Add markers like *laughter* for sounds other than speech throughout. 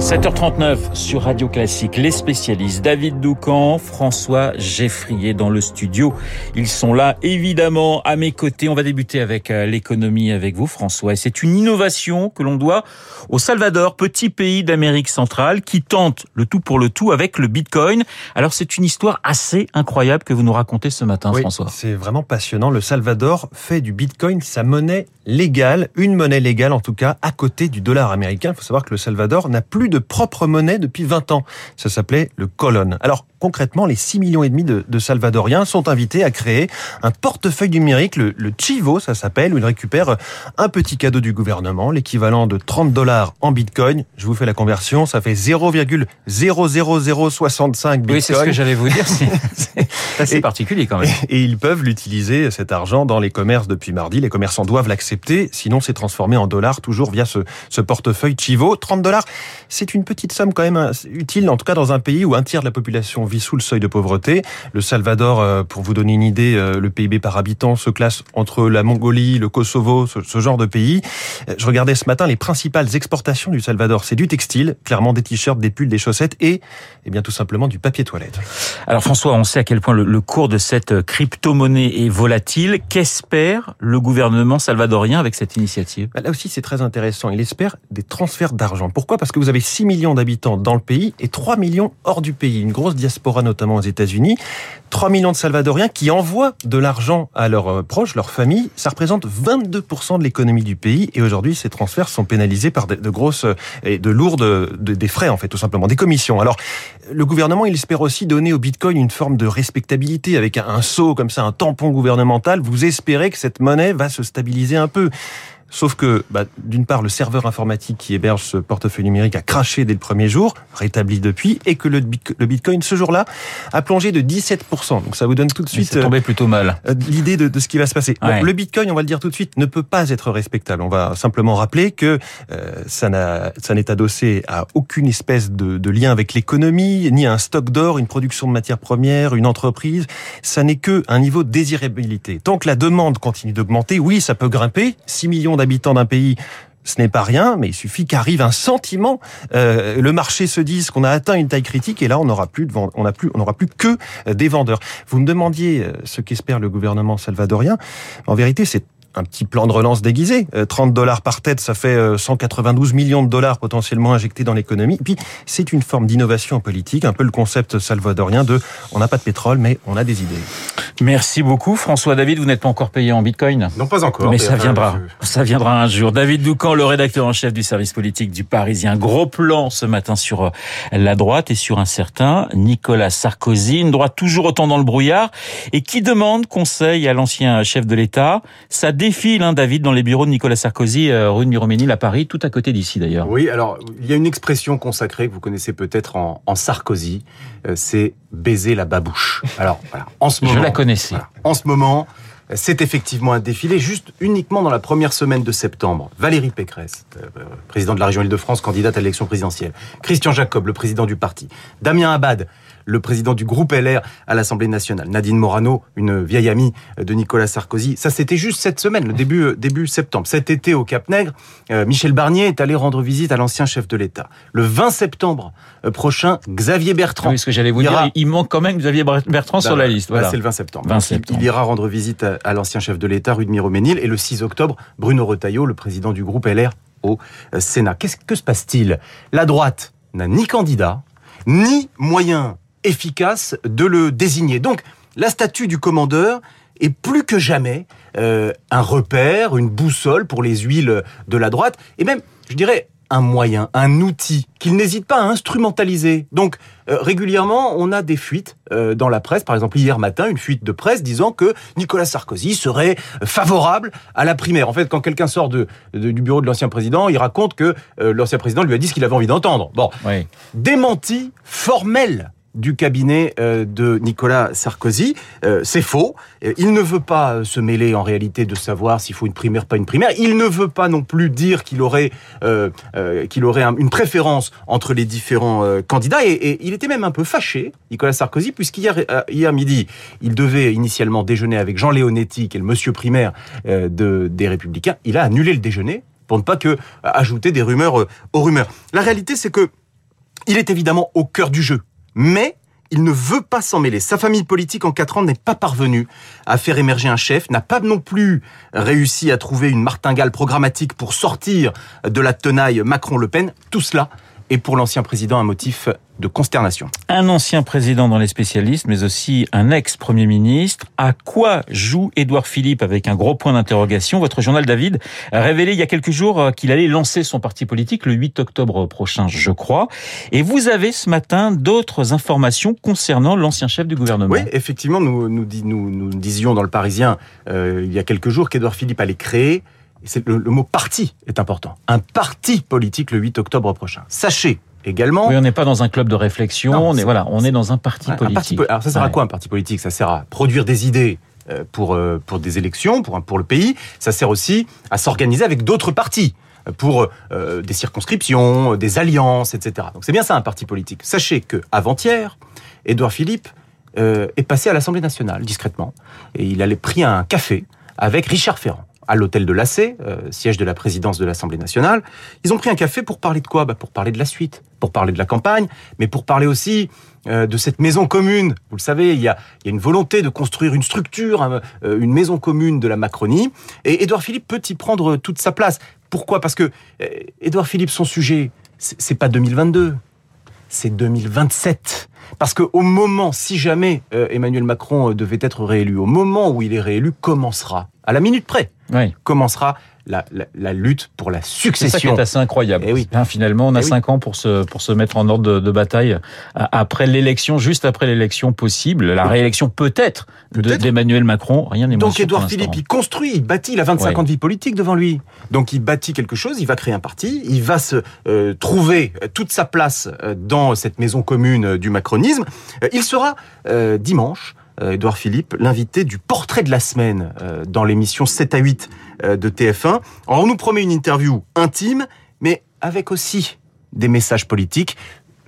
7h39 sur Radio Classique, les spécialistes David Doucan, François Geffrier dans le studio. Ils sont là évidemment à mes côtés. On va débuter avec euh, l'économie avec vous François. Et c'est une innovation que l'on doit au Salvador, petit pays d'Amérique centrale qui tente le tout pour le tout avec le Bitcoin. Alors c'est une histoire assez incroyable que vous nous racontez ce matin oui, François. C'est vraiment passionnant. Le Salvador fait du Bitcoin sa monnaie légale, une monnaie légale en tout cas, à côté du dollar américain. Il faut savoir que le Salvador n'a plus de propre monnaie depuis 20 ans. Ça s'appelait le colon. Alors concrètement, les 6 millions et demi de, de, Salvadoriens sont invités à créer un portefeuille numérique, le, le Chivo, ça s'appelle, où ils récupèrent un petit cadeau du gouvernement, l'équivalent de 30 dollars en Bitcoin. Je vous fais la conversion, ça fait 0,00065 Bitcoin. Oui, c'est ce que j'allais vous dire. C'est *laughs* assez particulier quand même. Et, et ils peuvent l'utiliser, cet argent, dans les commerces depuis mardi. Les commerçants doivent l'accepter, sinon c'est transformé en dollars, toujours via ce, ce portefeuille Chivo. 30 dollars, c'est une petite somme quand même utile, en tout cas dans un pays où un tiers de la population vit sous le seuil de pauvreté. Le Salvador, euh, pour vous donner une idée, euh, le PIB par habitant se classe entre la Mongolie, le Kosovo, ce, ce genre de pays. Euh, je regardais ce matin les principales exportations du Salvador. C'est du textile, clairement des t-shirts, des pulls, des chaussettes et, eh bien, tout simplement du papier toilette. Alors François, on sait à quel point le, le cours de cette crypto-monnaie est volatile. Qu'espère le gouvernement salvadorien avec cette initiative? Bah Là aussi, c'est très intéressant. Il espère des transferts d'argent. Pourquoi? Parce que vous avez 6 millions d'habitants dans le pays et 3 millions hors du pays. Une grosse diaspora, notamment aux États-Unis. 3 millions de Salvadoriens qui envoient de l'argent à leurs proches, leurs familles. Ça représente 22% de l'économie du pays. Et aujourd'hui, ces transferts sont pénalisés par de, grosses et de lourdes, de, des frais, en fait, tout simplement, des commissions. Alors, le gouvernement, il espère aussi donner au Bitcoin une forme de respectabilité avec un, un sceau comme ça, un tampon gouvernemental. Vous espérez que cette monnaie va se stabiliser un peu. Sauf que, bah, d'une part, le serveur informatique qui héberge ce portefeuille numérique a craché dès le premier jour, rétabli depuis, et que le, Bitcoin, ce jour-là, a plongé de 17%. Donc ça vous donne tout de suite... C'est tombé plutôt mal. Euh, L'idée de, de, ce qui va se passer. Ouais. Bon, le Bitcoin, on va le dire tout de suite, ne peut pas être respectable. On va simplement rappeler que euh, ça n'est adossé à aucune espèce de, de lien avec l'économie, ni à un stock d'or, une production de matières premières, une entreprise. Ça n'est que un niveau de désirabilité. Tant que la demande continue d'augmenter, oui, ça peut grimper. 6 millions d'habitants d'un pays, ce n'est pas rien, mais il suffit qu'arrive un sentiment, euh, le marché se dise qu'on a atteint une taille critique, et là on n'aura plus de on a plus, on n'aura plus que des vendeurs. Vous me demandiez ce qu'espère le gouvernement salvadorien. En vérité, c'est un petit plan de relance déguisé. 30 dollars par tête, ça fait 192 millions de dollars potentiellement injectés dans l'économie. Et puis, c'est une forme d'innovation politique, un peu le concept salvadorien de on n'a pas de pétrole, mais on a des idées. Merci beaucoup. François David, vous n'êtes pas encore payé en bitcoin? Non, pas encore. Mais ça viendra. Ça viendra un jour. David Doucan, le rédacteur en chef du service politique du Parisien. Gros plan ce matin sur la droite et sur un certain Nicolas Sarkozy. Une droite toujours autant dans le brouillard et qui demande conseil à l'ancien chef de l'État? Ça défile, hein, David, dans les bureaux de Nicolas Sarkozy, euh, rue de Miroménil à Paris, tout à côté d'ici d'ailleurs. Oui, alors il y a une expression consacrée que vous connaissez peut-être en, en, Sarkozy, euh, c'est baiser la babouche. Alors voilà, en ce moment, je la connaissais. Voilà, en ce moment, c'est effectivement un défilé, juste uniquement dans la première semaine de septembre. Valérie Pécresse, euh, président de la région Île-de-France, candidate à l'élection présidentielle. Christian Jacob, le président du parti. Damien Abad, le président du groupe LR à l'Assemblée nationale. Nadine Morano, une vieille amie de Nicolas Sarkozy. Ça, c'était juste cette semaine, le début, début septembre. Cet été, au Cap-Nègre, euh, Michel Barnier est allé rendre visite à l'ancien chef de l'État. Le 20 septembre euh, prochain, Xavier Bertrand. Oui, ce que j'allais vous ira... dire, il manque quand même Xavier Bertrand bah, sur la liste. Voilà. Bah, c'est le 20 septembre. 20 septembre. Il, il, ira rendre visite à, à l'ancien chef de l'État, rue de Miroménil. Et le 6 octobre, Bruno Retailleau, le président du groupe LR au euh, Sénat. Qu'est-ce que se passe-t-il? La droite n'a ni candidat, ni moyen efficace de le désigner. Donc, la statue du commandeur est plus que jamais euh, un repère, une boussole pour les huiles de la droite, et même, je dirais, un moyen, un outil qu'il n'hésite pas à instrumentaliser. Donc euh, régulièrement, on a des fuites euh, dans la presse. Par exemple, hier matin, une fuite de presse disant que Nicolas Sarkozy serait favorable à la primaire. En fait, quand quelqu'un sort de, de, du bureau de l'ancien président, il raconte que euh, l'ancien président lui a dit ce qu'il avait envie d'entendre. Bon, oui. démenti formel du cabinet euh, de Nicolas Sarkozy. Euh, c'est faux. Il ne veut pas se mêler en réalité de savoir s'il faut une primaire, pas une primaire. Il ne veut pas non plus dire qu'il aurait, euh, qu'il aurait un, une préférence entre les différents candidats. Et, et, il était même un peu fâché, Nicolas Sarkozy, puisqu'hier hier midi, il devait initialement déjeuner avec Jean Léonetti, qui est le monsieur primaire de, des Républicains. Il a annulé le déjeuner pour ne pas que ajouter des rumeurs aux rumeurs. La réalité, c'est que il est évidemment au cœur du jeu, mais il ne veut pas s'en mêler. Sa famille politique en quatre ans n'est pas parvenue à faire émerger un chef, n'a pas non plus réussi à trouver une martingale programmatique pour sortir de la tenaille Macron-Le Pen. Tout cela est pour l'ancien président un motif de consternation. Un ancien président dans les spécialistes, mais aussi un ex-premier ministre. À quoi joue Édouard Philippe avec un gros point d'interrogation? Votre journal David a révélé il y a quelques jours euh, qu'il allait lancer son parti politique le 8 octobre prochain, je crois. Et vous avez ce matin d'autres informations concernant l'ancien chef du gouvernement. Oui, effectivement, nous, nous, nous, nous disions dans le Parisien euh, il y a quelques jours qu'Édouard Philippe allait créer le, le mot parti est important. Un parti politique le 8 octobre prochain. Sachez également. Oui, on n'est pas dans un club de réflexion, on est voilà, on est dans un parti politique. alors ça sert à quoi un parti politique? Ça sert à produire des idées euh, pour euh, pour des élections, pour pour le pays. Ça sert aussi à s'organiser avec d'autres partis pour euh, des circonscriptions, des alliances, etc. Donc c'est bien ça un parti politique. Sachez que avant-hier, Édouard Philippe est passé à l'Assemblée nationale discrètement et il allait pris un café avec Richard Ferrand à l'hôtel de l'AC, siège de la présidence de l'Assemblée nationale. Ils ont pris un café pour parler de quoi? Bah Pour parler de la suite, pour parler de la campagne, mais pour parler aussi euh, de cette maison commune. Vous le savez, il y, a, une volonté de construire une structure, euh, une maison commune de la Macronie. Et Édouard Philippe peut y prendre toute sa place. Pourquoi? Parce que euh, Édouard Philippe, son sujet, c'est pas 2022, c'est 2027. Parce que au moment, si jamais Emmanuel Macron devait être réélu, au moment où il est réélu, commencera, à la minute près, oui. commencera la, la, la, lutte pour la succession. C'est ça qui est assez incroyable. Et eh oui. Hein, finalement, on a eh cinq ans pour se, pour se mettre en ordre de, de bataille après l'élection, juste après l'élection possible, la réélection peut-être peut d'Emmanuel Macron. Rien n'est Donc Édouard Philippe, il construit, il bâtit, il a 25 ans de vie politique devant lui. Donc il bâtit quelque chose, il va créer un parti, il va se euh, trouver toute sa place euh, dans cette maison commune euh, du macronisme. Il sera euh, dimanche Édouard Philippe, l'invité du portrait de la semaine dans l'émission 7 à 8 euh, de TF1. on nous promet une interview intime, mais avec aussi des messages politiques.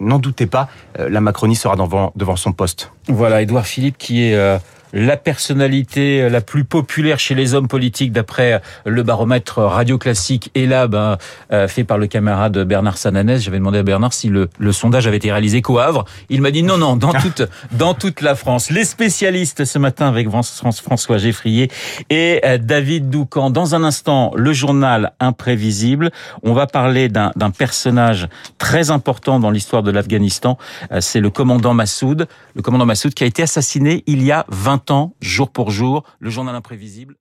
N'en doutez pas, euh, la Macronie sera devant, son poste. Voilà, Édouard Philippe qui est euh, la personnalité la plus populaire chez les hommes politiques d'après le baromètre radio classique ELAB hein, euh, fait par le camarade Bernard Sananès. J'avais demandé à Bernard si le, le sondage avait été réalisé qu'au Havre. Il m'a dit non, non, dans *laughs* toute, dans toute la France. Les spécialistes ce matin avec François Geffrier et euh, David Doucan. Dans un instant, le journal imprévisible. On va parler d'un personnage très important dans l'histoire de l'Afghanistan. Euh, c'est le commandant Massoud. Le commandant Massoud qui a été assassiné il y a 20 temps, jour pour jour, le journal imprévisible.